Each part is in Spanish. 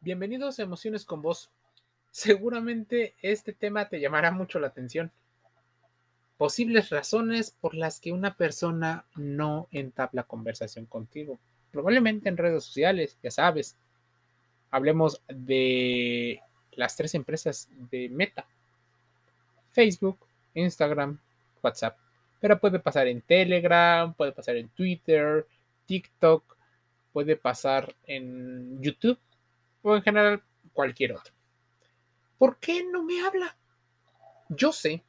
Bienvenidos a Emociones con Vos. Seguramente este tema te llamará mucho la atención. Posibles razones por las que una persona no entabla conversación contigo. Probablemente en redes sociales, ya sabes. Hablemos de las tres empresas de Meta. Facebook, Instagram, WhatsApp. Pero puede pasar en Telegram, puede pasar en Twitter, TikTok, puede pasar en YouTube o en general cualquier otro. ¿Por qué no me habla? Yo sé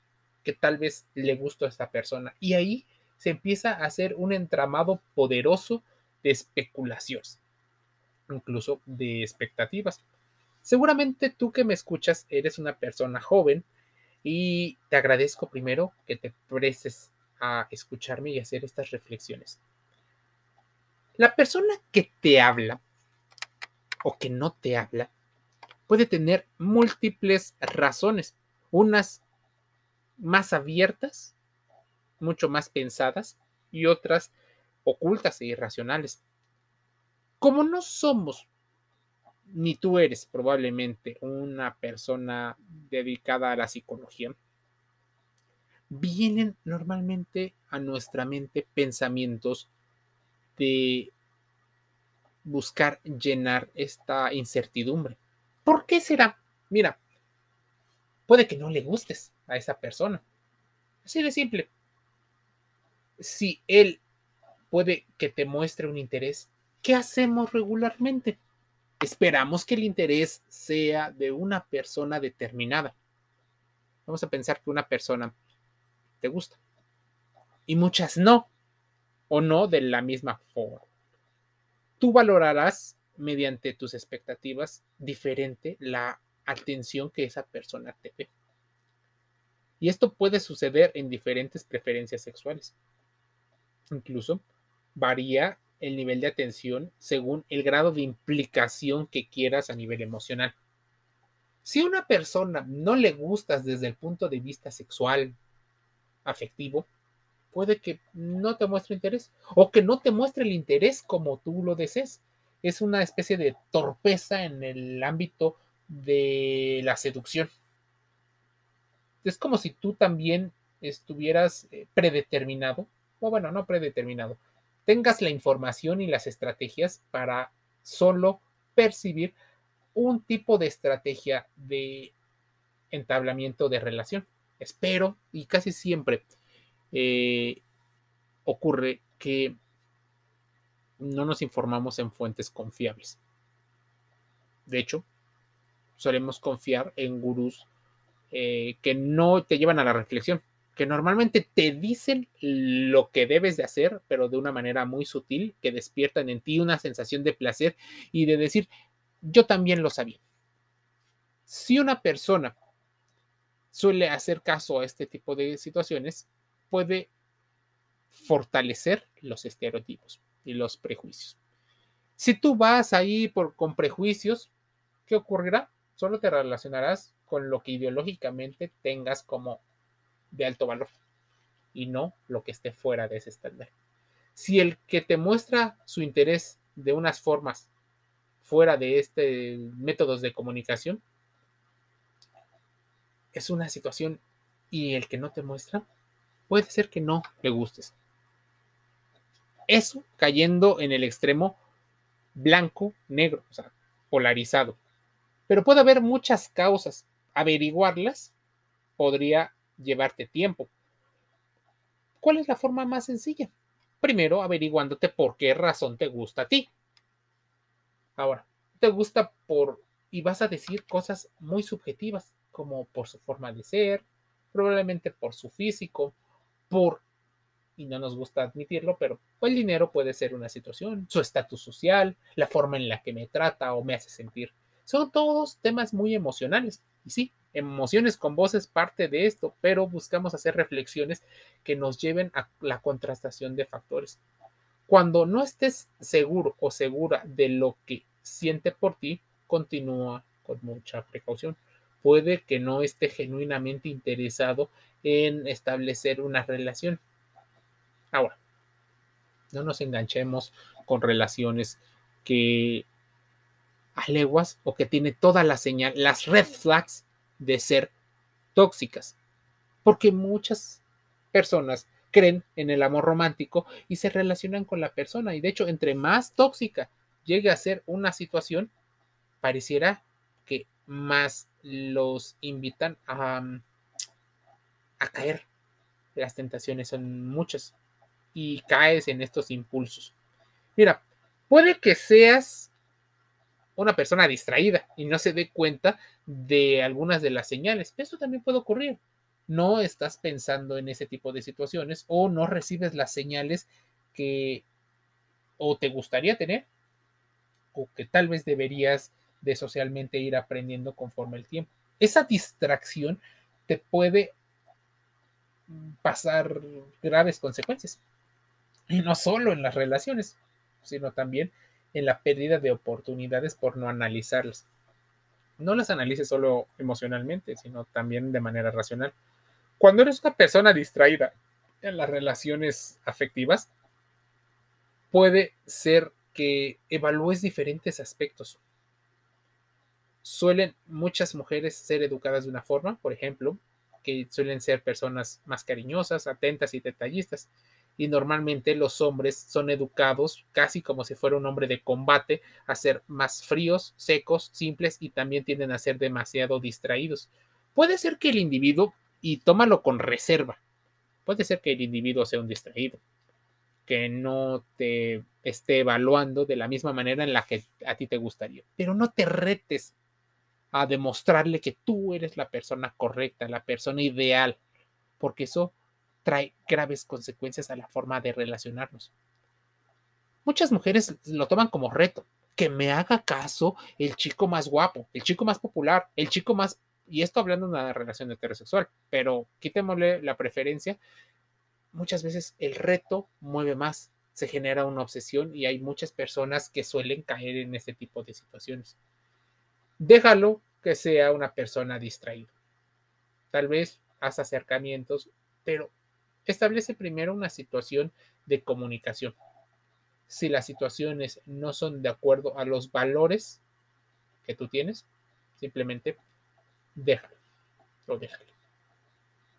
que tal vez le gusto a esta persona y ahí se empieza a hacer un entramado poderoso de especulaciones, incluso de expectativas. Seguramente tú que me escuchas eres una persona joven y te agradezco primero que te prestes a escucharme y hacer estas reflexiones. La persona que te habla o que no te habla puede tener múltiples razones, unas más abiertas, mucho más pensadas y otras ocultas e irracionales. Como no somos, ni tú eres probablemente una persona dedicada a la psicología, vienen normalmente a nuestra mente pensamientos de buscar llenar esta incertidumbre. ¿Por qué será? Mira, puede que no le gustes a esa persona. Así de simple. Si él puede que te muestre un interés, ¿qué hacemos regularmente? Esperamos que el interés sea de una persona determinada. Vamos a pensar que una persona te gusta y muchas no, o no de la misma forma tú valorarás mediante tus expectativas diferente la atención que esa persona te ve. Y esto puede suceder en diferentes preferencias sexuales. Incluso varía el nivel de atención según el grado de implicación que quieras a nivel emocional. Si a una persona no le gustas desde el punto de vista sexual, afectivo, puede que no te muestre interés o que no te muestre el interés como tú lo desees. Es una especie de torpeza en el ámbito de la seducción. Es como si tú también estuvieras eh, predeterminado, o bueno, no predeterminado, tengas la información y las estrategias para solo percibir un tipo de estrategia de entablamiento de relación. Espero y casi siempre eh, ocurre que no nos informamos en fuentes confiables. De hecho, solemos confiar en gurús eh, que no te llevan a la reflexión, que normalmente te dicen lo que debes de hacer, pero de una manera muy sutil, que despiertan en ti una sensación de placer y de decir, yo también lo sabía. Si una persona suele hacer caso a este tipo de situaciones, puede fortalecer los estereotipos y los prejuicios. Si tú vas ahí con prejuicios, ¿qué ocurrirá? Solo te relacionarás con lo que ideológicamente tengas como de alto valor y no lo que esté fuera de ese estándar. Si el que te muestra su interés de unas formas fuera de este métodos de comunicación es una situación y el que no te muestra puede ser que no le gustes. Eso cayendo en el extremo blanco, negro, o sea, polarizado. Pero puede haber muchas causas. Averiguarlas podría llevarte tiempo. ¿Cuál es la forma más sencilla? Primero, averiguándote por qué razón te gusta a ti. Ahora, te gusta por, y vas a decir cosas muy subjetivas, como por su forma de ser, probablemente por su físico, por, y no nos gusta admitirlo, pero el dinero puede ser una situación, su estatus social, la forma en la que me trata o me hace sentir. Son todos temas muy emocionales. Y sí, emociones con voz es parte de esto, pero buscamos hacer reflexiones que nos lleven a la contrastación de factores. Cuando no estés seguro o segura de lo que siente por ti, continúa con mucha precaución puede que no esté genuinamente interesado en establecer una relación. Ahora, no nos enganchemos con relaciones que a leguas o que tiene toda la señal, las red flags de ser tóxicas. Porque muchas personas creen en el amor romántico y se relacionan con la persona. Y de hecho, entre más tóxica llegue a ser una situación, pareciera que más los invitan a, a caer. Las tentaciones son muchas y caes en estos impulsos. Mira, puede que seas una persona distraída y no se dé cuenta de algunas de las señales. Eso también puede ocurrir. No estás pensando en ese tipo de situaciones o no recibes las señales que o te gustaría tener o que tal vez deberías de socialmente ir aprendiendo conforme el tiempo. Esa distracción te puede pasar graves consecuencias. Y no solo en las relaciones, sino también en la pérdida de oportunidades por no analizarlas. No las analices solo emocionalmente, sino también de manera racional. Cuando eres una persona distraída en las relaciones afectivas, puede ser que evalúes diferentes aspectos. Suelen muchas mujeres ser educadas de una forma, por ejemplo, que suelen ser personas más cariñosas, atentas y detallistas. Y normalmente los hombres son educados casi como si fuera un hombre de combate a ser más fríos, secos, simples y también tienden a ser demasiado distraídos. Puede ser que el individuo, y tómalo con reserva, puede ser que el individuo sea un distraído, que no te esté evaluando de la misma manera en la que a ti te gustaría, pero no te retes a demostrarle que tú eres la persona correcta, la persona ideal, porque eso trae graves consecuencias a la forma de relacionarnos. Muchas mujeres lo toman como reto, que me haga caso el chico más guapo, el chico más popular, el chico más, y esto hablando de una relación heterosexual, pero quitémosle la preferencia, muchas veces el reto mueve más, se genera una obsesión y hay muchas personas que suelen caer en este tipo de situaciones déjalo que sea una persona distraída. Tal vez haz acercamientos, pero establece primero una situación de comunicación. Si las situaciones no son de acuerdo a los valores que tú tienes, simplemente déjalo o déjalo.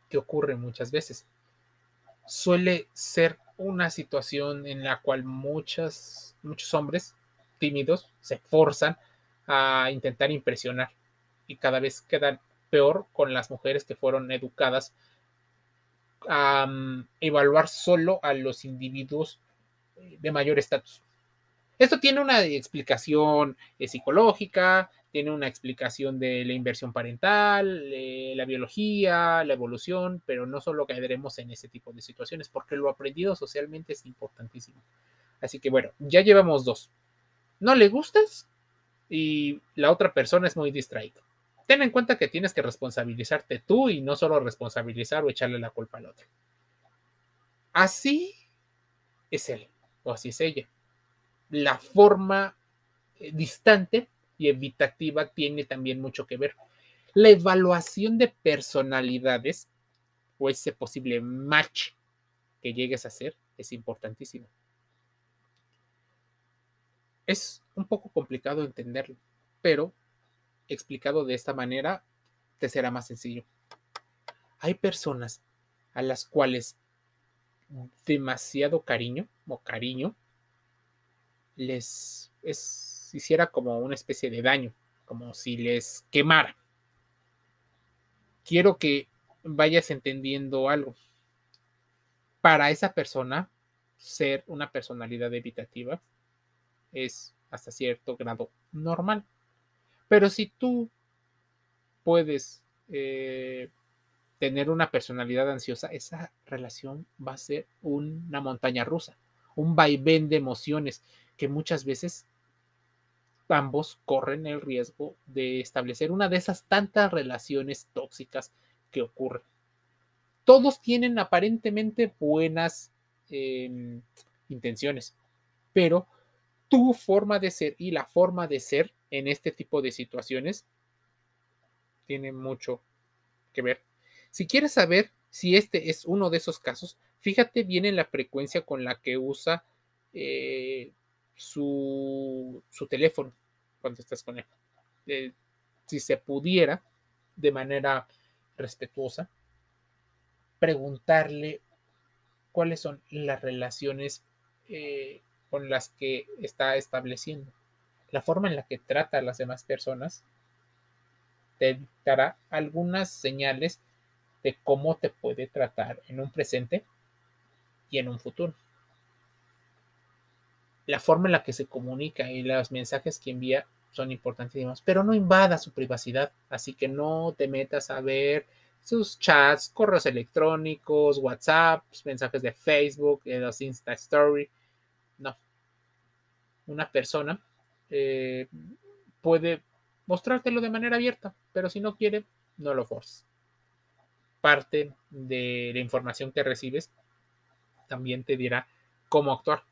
¿Qué ocurre muchas veces? Suele ser una situación en la cual muchas, muchos hombres tímidos se forzan a intentar impresionar y cada vez quedan peor con las mujeres que fueron educadas a mm, evaluar solo a los individuos eh, de mayor estatus. Esto tiene una explicación eh, psicológica, tiene una explicación de la inversión parental, eh, la biología, la evolución, pero no solo caeremos en ese tipo de situaciones, porque lo aprendido socialmente es importantísimo. Así que bueno, ya llevamos dos. ¿No le gustas? Y la otra persona es muy distraída. Ten en cuenta que tienes que responsabilizarte tú y no solo responsabilizar o echarle la culpa al otro. Así es él o así es ella. La forma eh, distante y evitativa tiene también mucho que ver. La evaluación de personalidades o ese posible match que llegues a hacer es importantísimo. Es un poco complicado entenderlo, pero explicado de esta manera te será más sencillo. Hay personas a las cuales demasiado cariño o cariño les hiciera como una especie de daño, como si les quemara. Quiero que vayas entendiendo algo. Para esa persona, ser una personalidad evitativa es hasta cierto grado normal. Pero si tú puedes eh, tener una personalidad ansiosa, esa relación va a ser una montaña rusa, un vaivén de emociones que muchas veces ambos corren el riesgo de establecer una de esas tantas relaciones tóxicas que ocurren. Todos tienen aparentemente buenas em, intenciones, pero tu forma de ser y la forma de ser en este tipo de situaciones tiene mucho que ver. Si quieres saber si este es uno de esos casos, fíjate bien en la frecuencia con la que usa eh, su, su teléfono. cuando estás con él. Si se pudiera, de manera respetuosa, preguntarle cuáles son las relaciones eh, con las que está estableciendo. La forma en la que trata a las demás personas te dará algunas señales de cómo te puede tratar en un presente y en un futuro. La forma en la que se comunica y los mensajes que envía son importantísimos, pero no invada su privacidad, así que no te metas a ver sus chats, correos electrónicos, WhatsApp, mensajes de Facebook, los Insta Story. Una persona eh, puede mostrártelo de manera abierta, pero si no quiere, no lo forces. Parte de la información que recibes también te dirá cómo actuar.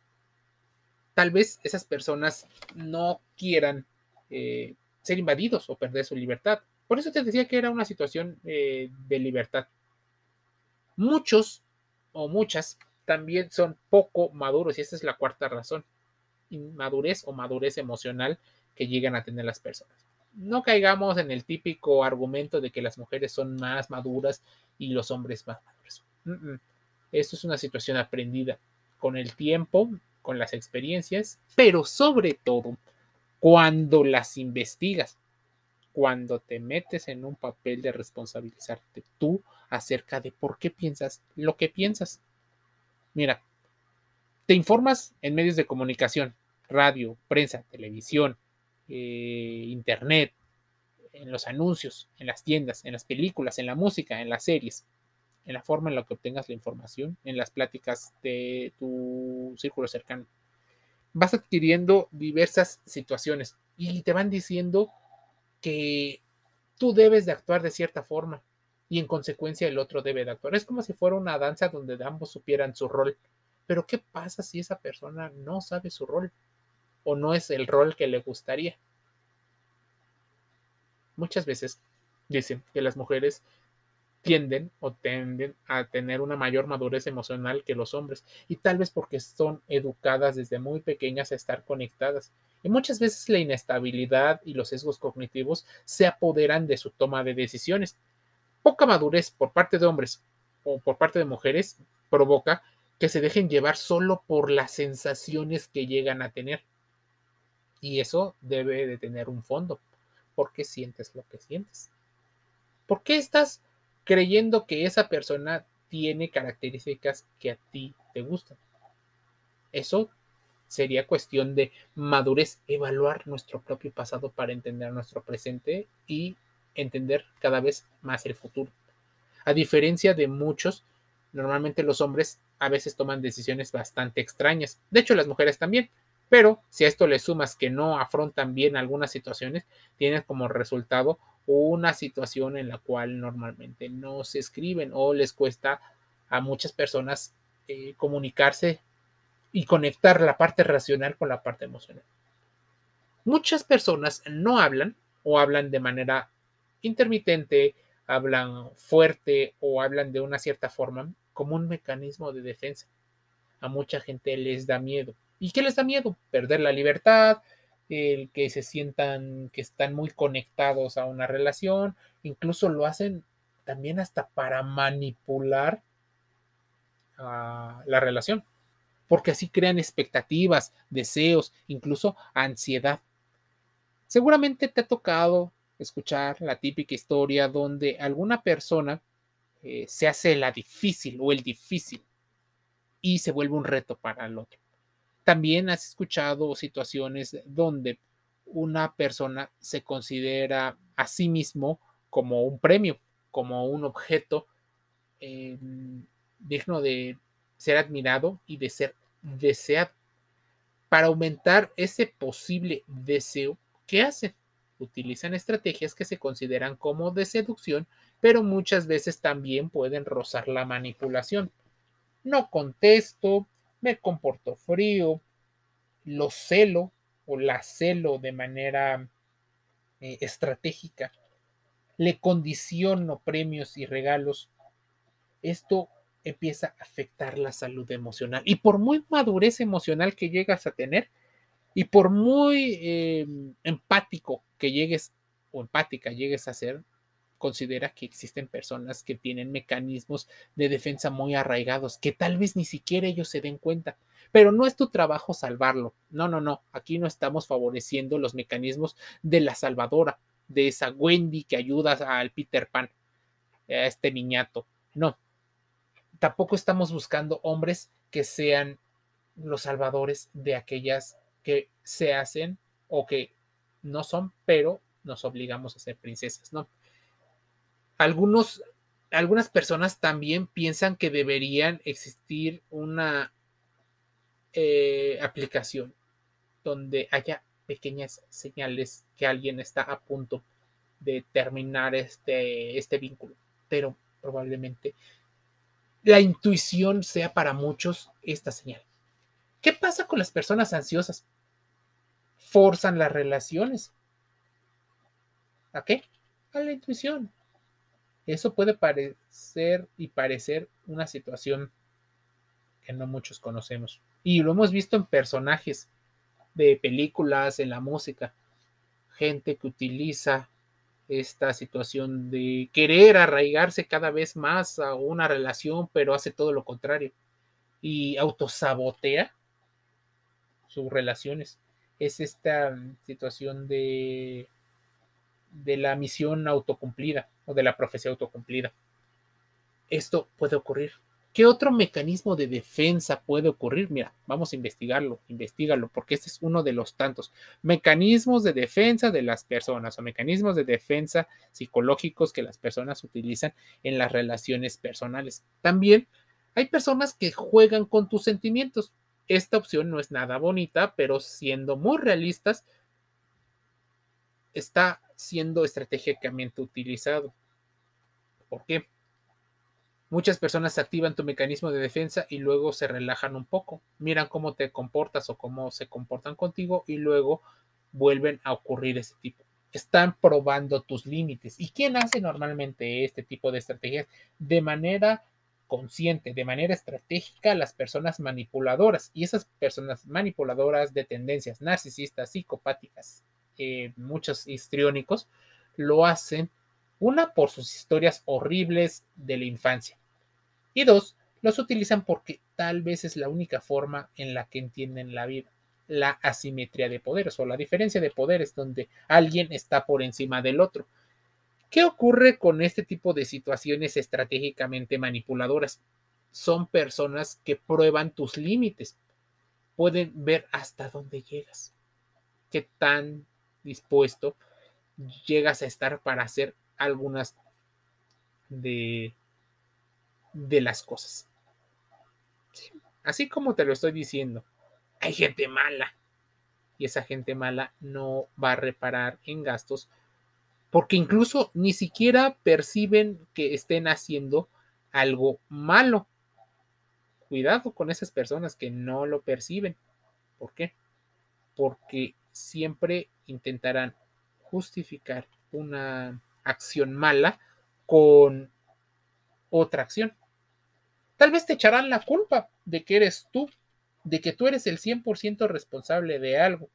Tal vez esas personas no quieran eh, ser invadidos o perder su libertad. Por eso te decía que era una situación eh, de libertad. Muchos o muchas también son poco maduros y esta es la cuarta razón. Inmadurez o madurez emocional que llegan a tener las personas. No caigamos en el típico argumento de que las mujeres son más maduras y los hombres más maduros. Esto es una situación aprendida con el tiempo, con las experiencias, pero sobre todo cuando las investigas, cuando te metes en un papel de responsabilizarte tú acerca de por qué piensas lo que piensas. Mira, te informas en medios de comunicación, radio, prensa, televisión, eh, internet, en los anuncios, en las tiendas, en las películas, en la música, en las series, en la forma en la que obtengas la información, en las pláticas de tu círculo cercano vas adquiriendo diversas situaciones y te van diciendo que tú debes de actuar de cierta forma y en consecuencia el otro debe de actuar. Es como si fuera una danza donde ambos supieran su rol. Pero ¿qué pasa si esa persona no sabe su rol o no es el rol que le gustaría? Muchas veces dicen que las mujeres tienden o tienden a tener una mayor madurez emocional que los hombres y tal vez porque son educadas desde muy pequeñas a estar conectadas. Y muchas veces la inestabilidad y los sesgos cognitivos se apoderan de su toma de decisiones. Poca madurez por parte de hombres o por parte de mujeres provoca que se dejen llevar solo por las sensaciones que llegan a tener. Y eso debe de tener un fondo. ¿Por qué sientes lo que sientes? ¿Por qué estás creyendo que esa persona tiene características que a ti te gustan. Eso sería cuestión de madurez, evaluar nuestro propio pasado para entender nuestro presente y entender cada vez más el futuro. A diferencia de muchos, normalmente los hombres a veces toman decisiones bastante extrañas. De hecho, las mujeres también. Pero si a esto le sumas que no afrontan bien algunas situaciones, tienes como resultado una situación en la cual normalmente no se escriben o les cuesta a muchas personas eh, comunicarse y conectar la parte racional con la parte emocional. Muchas personas no hablan o hablan de manera intermitente, hablan fuerte o hablan de una cierta forma como un mecanismo de defensa. A mucha gente les da miedo. ¿Y qué les da miedo? Perder la libertad, el que se sientan que están muy conectados a una relación, incluso lo hacen también hasta para manipular la relación, porque así crean expectativas, deseos, incluso ansiedad. Seguramente te ha tocado escuchar la típica historia donde alguna persona eh, se hace la difícil o el difícil y se vuelve un reto para el otro. También has escuchado situaciones donde una persona se considera a sí mismo como un premio, como un objeto em, digno de ser admirado y de ser deseado. Para aumentar ese posible deseo, ¿qué hacen? Utilizan estrategias que se consideran como de seducción, pero muchas veces también pueden rozar la manipulación. No contesto, me comporto frío, lo celo o la celo de manera eh, estratégica, le condiciono premios y regalos, esto empieza a afectar la salud emocional. Y por muy madurez emocional que llegas a tener, Y por muy eh, empático que llegues o empática llegues a ser, considera que existen personas que tienen mecanismos de defensa muy arraigados, que tal vez ni siquiera ellos se den cuenta. Pero no es tu trabajo salvarlo. No, no, no. Aquí no estamos favoreciendo los mecanismos de la salvadora, de esa Wendy que ayuda al Peter Pan, a este niñato. No. Tampoco estamos buscando hombres que sean los salvadores de aquellas que se hacen o que no son, pero nos obligamos a ser princesas, ¿no? Algunos, algunas personas también piensan que deberían existir una eh, aplicación donde haya pequeñas señales que alguien está a punto de terminar este, este vínculo, pero probablemente la intuición sea para muchos esta señal. ¿Qué pasa con las personas ansiosas? Forzan las relaciones. ¿A qué? A la intuición. Eso puede parecer y parecer una situación que no muchos conocemos. Y lo hemos visto en personajes de películas, en la música. Gente que utiliza esta situación de querer arraigarse cada vez más a una relación, pero hace todo lo contrario. Y autosabotea sus relaciones. Es esta situación de de la misión autocumplida o de la profecía autocumplida. Esto puede ocurrir. ¿Qué otro mecanismo de defensa puede ocurrir? Mira, vamos a investigarlo, investigalo, porque este es uno de los tantos mecanismos de defensa de las personas o mecanismos de defensa psicológicos que las personas utilizan en las relaciones personales. También hay personas que juegan con tus sentimientos. Esta opción no es nada bonita, pero siendo muy realistas, está siendo estratégicamente utilizado. ¿Por qué? Muchas personas activan tu mecanismo de defensa y luego se relajan un poco, miran cómo te comportas o cómo se comportan contigo y luego vuelven a ocurrir ese tipo. Están probando tus límites. ¿Y quién hace normalmente este tipo de estrategias? De manera consciente, de manera estratégica, las personas manipuladoras. Y esas personas manipuladoras de tendencias narcisistas, psicopáticas, eh, muchos histriónicos lo hacen, una, por sus historias horribles de la infancia, y dos, los utilizan porque tal vez es la única forma en la que entienden la vida, la asimetría de poderes o la diferencia de poderes donde alguien está por encima del otro. ¿Qué ocurre con este tipo de situaciones estratégicamente manipuladoras? Son personas que prueban tus límites, pueden ver hasta dónde llegas, qué tan dispuesto llegas a estar para hacer algunas de, de las cosas. Así como te lo estoy diciendo, hay gente mala y esa gente mala no va a reparar en gastos porque incluso ni siquiera perciben que estén haciendo algo malo. Cuidado con esas personas que no lo perciben. ¿Por qué? Porque siempre intentarán justificar una acción mala con otra acción. Tal vez te echarán la culpa de que eres tú, de que tú eres el 100% responsable de algo.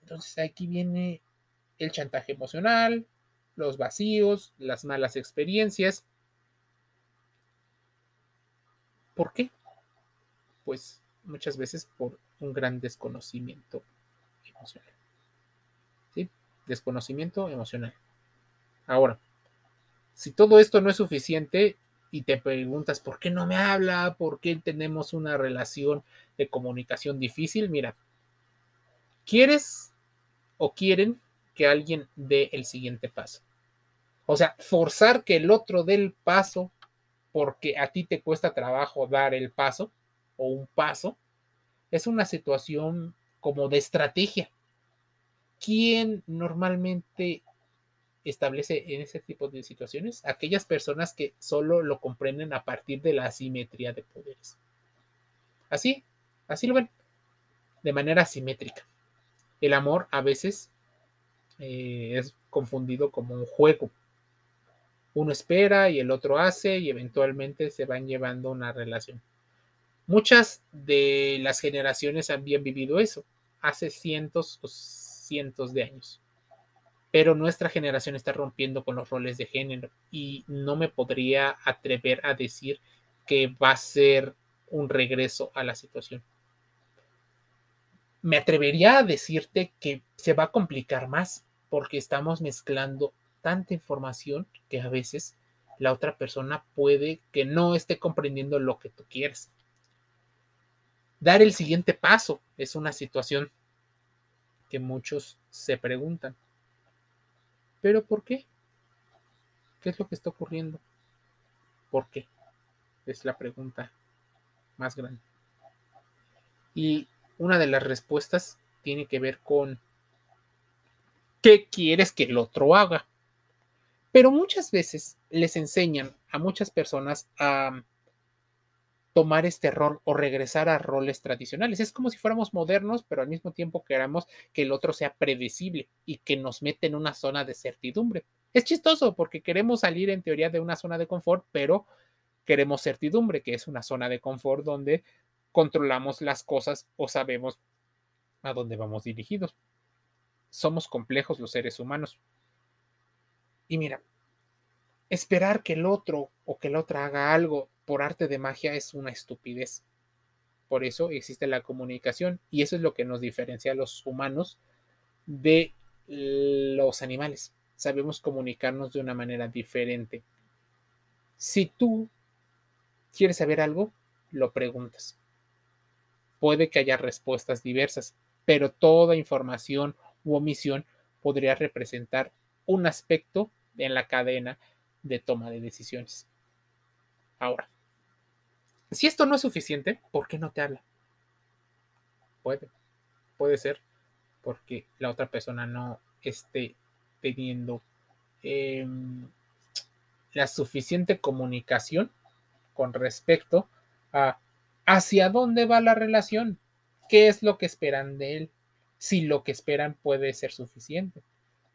Entonces aquí viene el chantaje emocional, los vacíos, las malas experiencias. ¿Por qué? Pues muchas veces por un gran desconocimiento ¿Sí? Desconocimiento emocional. Ahora, si todo esto no es suficiente y te preguntas por qué no me habla, por qué tenemos una relación de comunicación difícil, mira, ¿quieres o quieren que alguien dé el siguiente paso? O sea, forzar que el otro dé el paso porque a ti te cuesta trabajo dar el paso o un paso, es una situación como de estrategia. ¿Quién normalmente establece en ese tipo de situaciones? Aquellas personas que solo lo comprenden a partir de la asimetría de poderes. Así, así lo ven, de manera asimétrica. El amor a veces eh, es confundido como un juego. Uno espera y el otro hace y eventualmente se van llevando una relación. Muchas de las generaciones habían vivido eso hace cientos o cientos de años. Pero nuestra generación está rompiendo con los roles de género y no me podría atrever a decir que va a ser un regreso a la situación. Me atrevería a decirte que se va a complicar más porque estamos mezclando tanta información que a veces la otra persona puede que no esté comprendiendo lo que tú quieres. Dar el siguiente paso es una situación que muchos se preguntan. ¿Pero por qué? ¿Qué es lo que está ocurriendo? ¿Por qué? Es la pregunta más grande. Y una de las respuestas tiene que ver con ¿qué quieres que el otro haga? Pero muchas veces les enseñan a muchas personas a tomar este rol o regresar a roles tradicionales. Es como si fuéramos modernos, pero al mismo tiempo queramos que el otro sea predecible y que nos mete en una zona de certidumbre. Es chistoso porque queremos salir en teoría de una zona de confort, pero queremos certidumbre, que es una zona de confort donde controlamos las cosas o sabemos a dónde vamos dirigidos. Somos complejos los seres humanos. Y mira, esperar que el otro o que la otra haga algo por arte de magia es una estupidez. Por eso existe la comunicación y eso es lo que nos diferencia a los humanos de los animales. Sabemos comunicarnos de una manera diferente. Si tú quieres saber algo, lo preguntas. Puede que haya respuestas diversas, pero toda información u omisión podría representar un aspecto en la cadena de toma de decisiones. Ahora, si esto no es suficiente, ¿por qué no te habla? Puede, puede ser porque la otra persona no esté teniendo em, la suficiente comunicación con respecto a hacia dónde va la relación, qué es lo que esperan de él, si lo que esperan puede ser suficiente.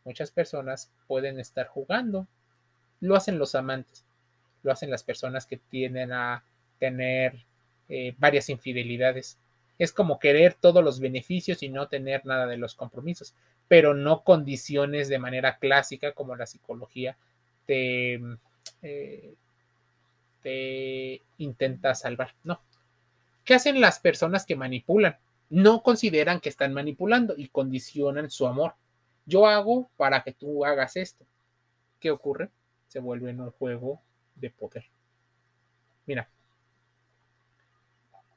Muchas personas pueden estar jugando, lo hacen los amantes, lo hacen las personas que tienden a tener eh, varias infidelidades. Es como querer todos los beneficios y no tener nada de los compromisos, pero no condiciones de manera clásica como la psicología te, eh, te intenta salvar. No. ¿Qué hacen las personas que manipulan? No consideran que están manipulando y condicionan su amor. Yo hago para que tú hagas esto. ¿Qué ocurre? Se vuelve en un juego de poder. Mira,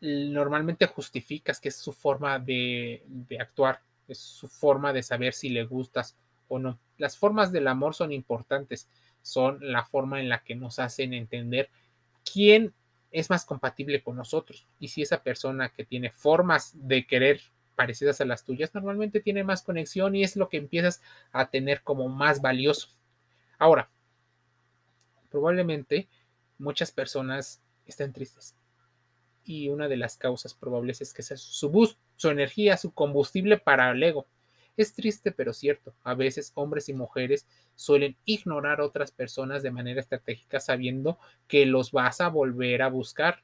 normalmente justificas que es su forma de, actuar, es su forma de saber si le gustas o no. Las formas del amor son importantes, son la forma en la que nos hacen entender quién es más compatible con nosotros. Y si esa persona que tiene formas de querer parecidas a las tuyas, normalmente tiene más conexión y es lo que empiezas a tener como más valioso. Ahora, probablemente muchas personas estén tristes. Y una de las causas probables es que sea su boost, su energía, su combustible para el ego. Es triste, pero cierto. A veces hombres y mujeres suelen ignorar a otras personas de manera estratégica sabiendo que los vas a volver a buscar.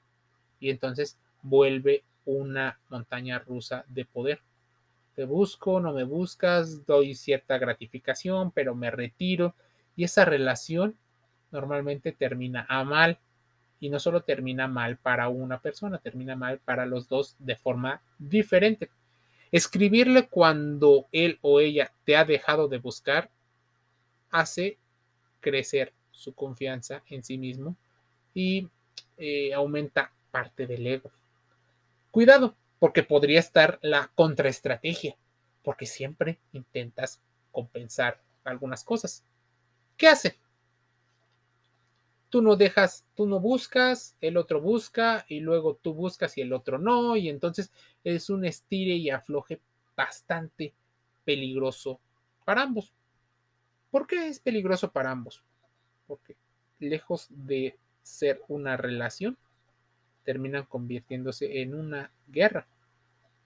Y entonces vuelve una montaña rusa de poder. Te busco, no me buscas, doy cierta gratificación, pero me retiro. Y esa relación normalmente termina a mal y no solo termina mal para una persona, termina mal para los dos de forma diferente. Escribirle cuando él o ella te ha dejado de buscar hace crecer su confianza en sí mismo y eh, aumenta parte del ego. Cuidado, porque podría estar la contraestrategia, porque siempre intentas compensar algunas cosas. ¿Qué hace? Tú no dejas, tú no buscas, el otro busca y luego tú buscas y el otro no, y entonces es un estire y afloje bastante peligroso para ambos. ¿Por qué es peligroso para ambos? Porque lejos de ser una relación, terminan convirtiéndose en una guerra.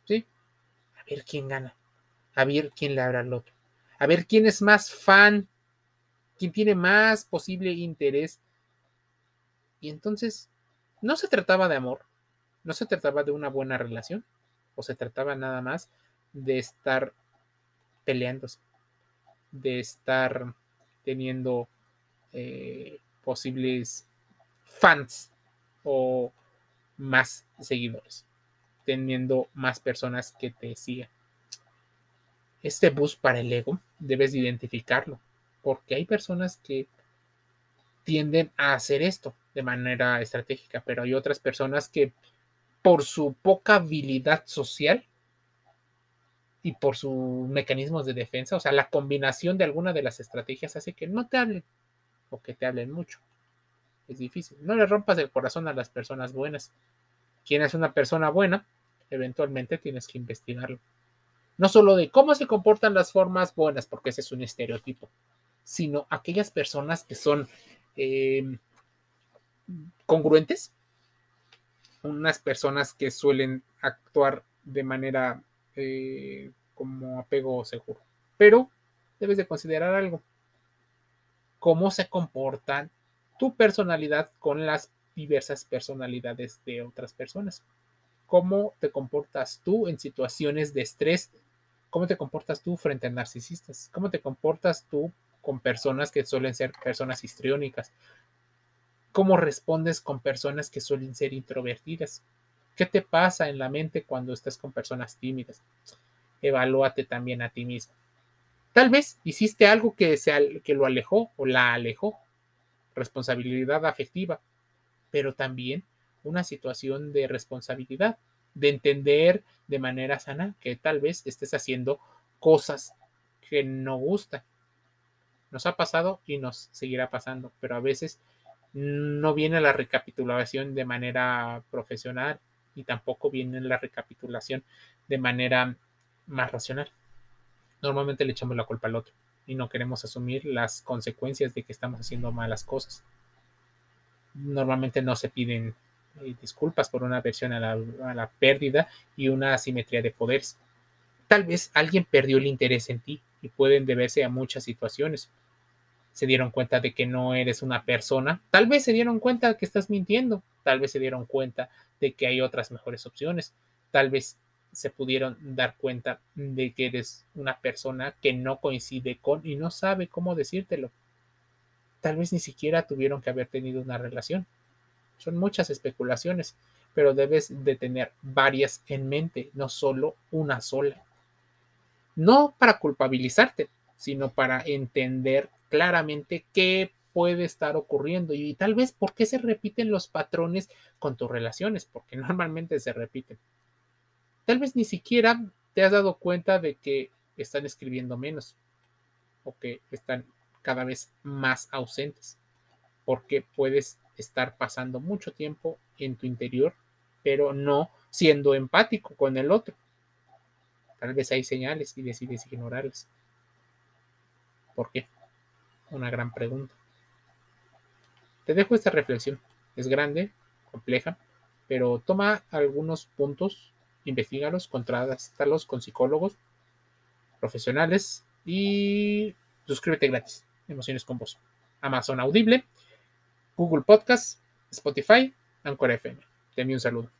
¿Sí? A ver quién gana, a ver quién le habla al otro, a ver quién es más fan, quién tiene más posible interés y entonces, no se trataba de amor, no se trataba de una buena relación, o se trataba nada más de estar peleándose, de estar teniendo eh, posibles fans o más seguidores, teniendo más personas que te sigan. Este bus para el ego debes identificarlo, porque hay personas que tienden a hacer esto de manera estratégica, pero hay otras personas que por su poca habilidad social y por sus mecanismos de defensa, o sea, la combinación de alguna de las estrategias hace que no te hablen o que te hablen mucho. Es difícil. No le rompas el corazón a las personas buenas. ¿Quién es una persona buena? Eventualmente tienes que investigarlo. No solo de cómo se comportan las formas buenas, porque ese es un estereotipo, sino aquellas personas que son eh, congruentes, unas personas que suelen actuar de manera eh, como apego seguro. Pero debes de considerar algo. Cómo se comportan tu personalidad con las diversas personalidades de otras personas. Cómo te comportas tú en situaciones de estrés. Cómo te comportas tú frente a narcisistas. Cómo te comportas tú con personas que suelen ser personas histriónicas. Cómo respondes con personas que suelen ser introvertidas. ¿Qué te pasa en la mente cuando estás con personas tímidas? Evalúate también a ti mismo. Tal vez hiciste algo que, que lo alejó o la alejó. Responsabilidad afectiva. Pero también una situación de responsabilidad, de entender de manera sana que tal vez estés haciendo cosas que no gustan. Nos ha pasado y nos seguirá pasando, pero a veces no viene la recapitulación de manera profesional y tampoco viene la recapitulación de manera más racional. Normalmente le echamos la culpa al otro y no queremos asumir las consecuencias de que estamos haciendo malas cosas. Normalmente no se piden eh, disculpas por una aversión a la, a la pérdida y una asimetría de poderes. Tal vez alguien perdió el interés en ti y pueden deberse a muchas situaciones se dieron cuenta de que no eres una persona, tal vez se dieron cuenta de que estás mintiendo, tal vez se dieron cuenta de que hay otras mejores opciones, tal vez se pudieron dar cuenta de que eres una persona que no coincide con y no sabe cómo decírtelo. Tal vez ni siquiera tuvieron que haber tenido una relación. Son muchas especulaciones, pero debes de tener varias en mente, no solo una sola. No para culpabilizarte, sino para entender claramente qué puede estar ocurriendo y tal vez por qué se repiten los patrones con tus relaciones, porque normalmente se repiten. Tal vez ni siquiera te has dado cuenta de que están escribiendo menos o que están cada vez más ausentes, porque puedes estar pasando mucho tiempo en tu interior, pero no siendo empático con el otro. Tal vez hay señales y decides ignorarlas. ¿Por qué? Una gran pregunta. Te dejo esta reflexión. Es grande, compleja, pero toma algunos puntos, investigalos, contrástalos con psicólogos profesionales y suscríbete gratis. Emociones con vos. Amazon Audible, Google Podcast, Spotify, Anchor FM. Te envío un saludo.